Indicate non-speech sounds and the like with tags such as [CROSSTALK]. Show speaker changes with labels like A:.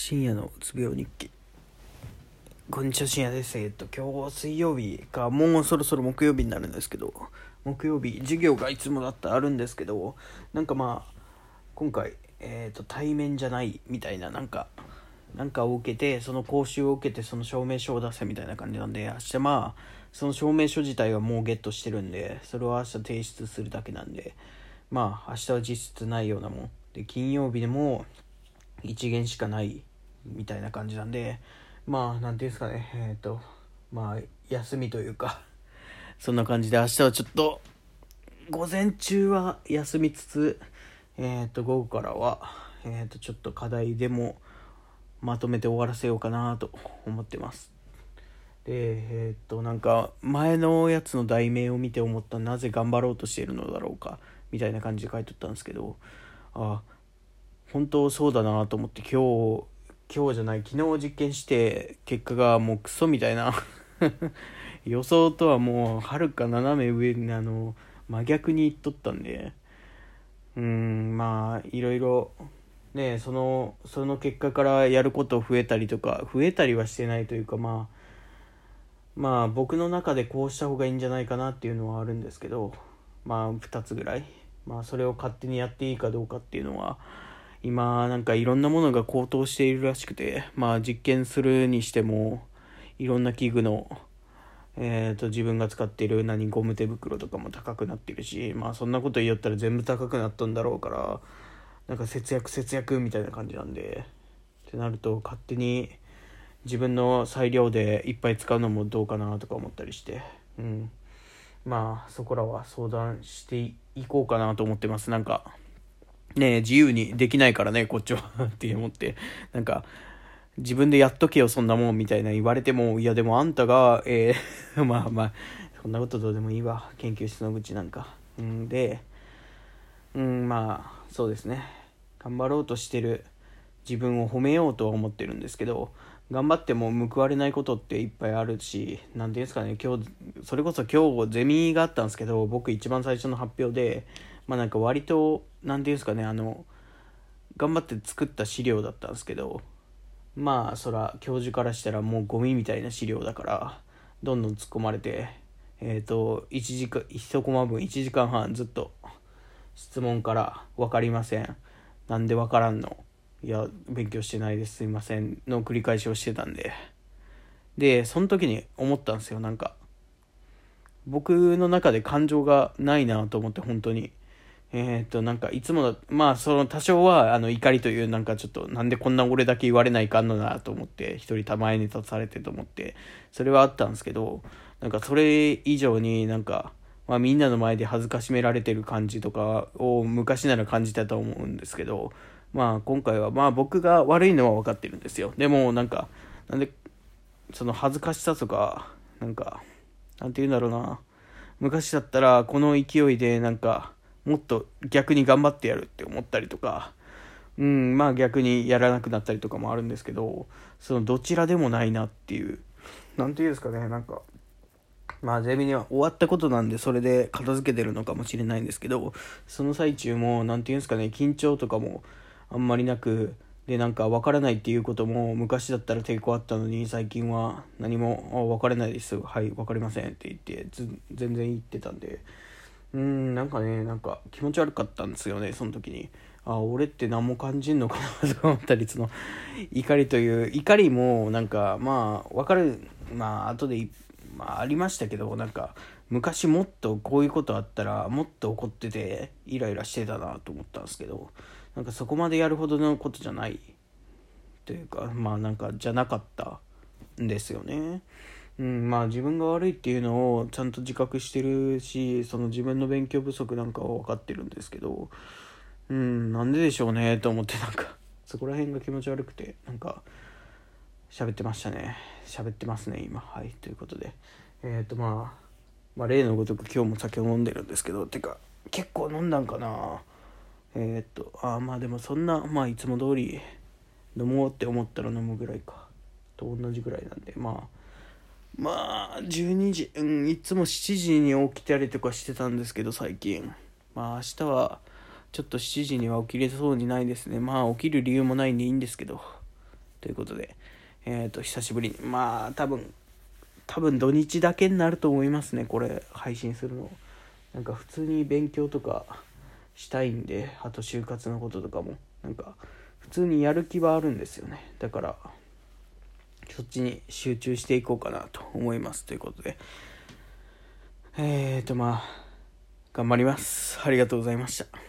A: 深夜のうつ病日記。こんにちは深夜です。えっと今日は水曜日かもうそろそろ木曜日になるんですけど木曜日授業がいつもだったらあるんですけどなんかまあ今回えっ、と対面じゃないみたいななんかなんかを受けてその講習を受けてその証明書を出せみたいな感じなんで明日まあその証明書自体はもうゲットしてるんでそれを明日提出するだけなんでまあ明日は実質ないようなもん。で金曜日でも1限しかないみたいな感じなんでまあ何ていうんですかね。えっ、とまあ休みというか [LAUGHS] そんな感じで明日はちょっと午前中は休みつつえっ、と午後からはえっ、とちょっと課題でもまとめて終わらせようかなと思ってます。でえっ、となんか前のやつの題名を見て思ったなぜ頑張ろうとしているのだろうかみたいな感じで書いてったんですけどあ本当そうだなと思って今日今日じゃない昨日実験して結果がもうクソみたいな。[LAUGHS] 予想とはもうはるか斜め上にあの真逆にいっとったんで。うんまあいろいろねそのその結果からやること増えたりとか増えたりはしてないというかまあまあ僕の中でこうした方がいいんじゃないかなっていうのはあるんですけどまあ2つぐらい。まあそれを勝手にやっていいかどうかっていうのは今なんかいろんなものが高騰しているらしくてまあ実験するにしてもいろんな器具のえーと、自分が使っている何ゴム手袋とかも高くなってるしまあそんなこと言いよったら全部高くなったんだろうからなんか節約節約みたいな感じなんでってなると勝手に自分の裁量でいっぱい使うのもどうかなとか思ったりしてうん。まあそこらは相談していこうかなと思ってます。なんかね自由にできないからねこっちはって思って。なんか自分でやっとけよそんなもんみたいな言われてもいやでもあんたがえー [LAUGHS] まあまあそんなことどうでもいいわ研究室の愚痴なんか。うんでうんまあそうですね。頑張ろうとしてる自分を褒めようとは思ってるんですけど頑張っても報われないことっていっぱいあるし何ていうんですかね今日それこそ今日ゼミがあったんですけど僕一番最初の発表でまあなんか割と何ていうんですかねあの頑張って作った資料だったんですけどまあそら教授からしたらもうゴミみたいな資料だからどんどん突っ込まれてえっ、ー、と1時間1コマ分1時間半ずっと質問から「分かりません」「なんで分からんの?」「いや勉強してないです。すいません」の繰り返しをしてたんで。でその時に思ったんですよなんか。僕の中で感情がないなと思って本当に。えっ、と、なんか、いつもだ、まあ、その、多少は、あの、怒りという、なんかちょっと、なんでこんな俺だけ言われないかんのなと思って、一人たまえに立たされてと思って、それはあったんですけど、なんか、それ以上になんか、まあ、みんなの前で恥ずかしめられてる感じとかを昔なら感じたと思うんですけど、まあ、今回は、まあ、僕が悪いのは分かってるんですよ。でも、なんか、なんで、その恥ずかしさとか、なんか、なんて言うんだろうな。昔だったら、この勢いで、なんか、もっと逆に頑張ってやるって思ったりとか、うん、まあ逆にやらなくなったりとかもあるんですけど、そのどちらでもないなっていう、なんていうんですかね、なんか、まあゼミには終わったことなんでそれで片付けてるのかもしれないんですけど、その最中も、何て言うんですかね、緊張とかもあんまりなく、でなんか分からないっていうことも昔だったら抵抗あったのに最近は何も分からないです。はい分かりませんって言って全然言ってたんでうんなんかねなんか気持ち悪かったんですよねその時に。あ俺って何も感じんのかなとか思ったりその。怒りという怒りもなんかまあ分かる。まあ後でまあありましたけどなんか昔もっとこういうことあったらもっと怒っててイライラしてたなと思ったんですけどなんかそこまでやるほどのことじゃないというかまあなんかじゃなかったんですよね。うん、まあ自分が悪いっていうのをちゃんと自覚してるしその自分の勉強不足なんかは分かってるんですけどうんなんででしょうねと思ってなんかそこら辺が気持ち悪くてなんか喋ってましたね。喋ってますね今。はいということで。えっ、ー、とまあまあ例のごとく今日も酒を飲んでるんですけどてか結構飲んだんかな。えっ、ー、とあまあでもそんなまあいつも通り飲もうって思ったら飲むぐらいか。と同じぐらいなんでまあまあ12時うんいつも7時に起きたりとかしてたんですけど最近。まあ明日はちょっと7時には起きれそうにないですね。まあ起きる理由もないんでいいんですけど。ということで、えっ、と、久しぶりに、まあ、多分、多分土日だけになると思いますね、これ、配信するの。なんか普通に勉強とかしたいんで、あと就活のこととかも、なんか、普通にやる気はあるんですよね。だから、そっちに集中していこうかなと思います。ということで、えーと、まあ、頑張ります。ありがとうございました。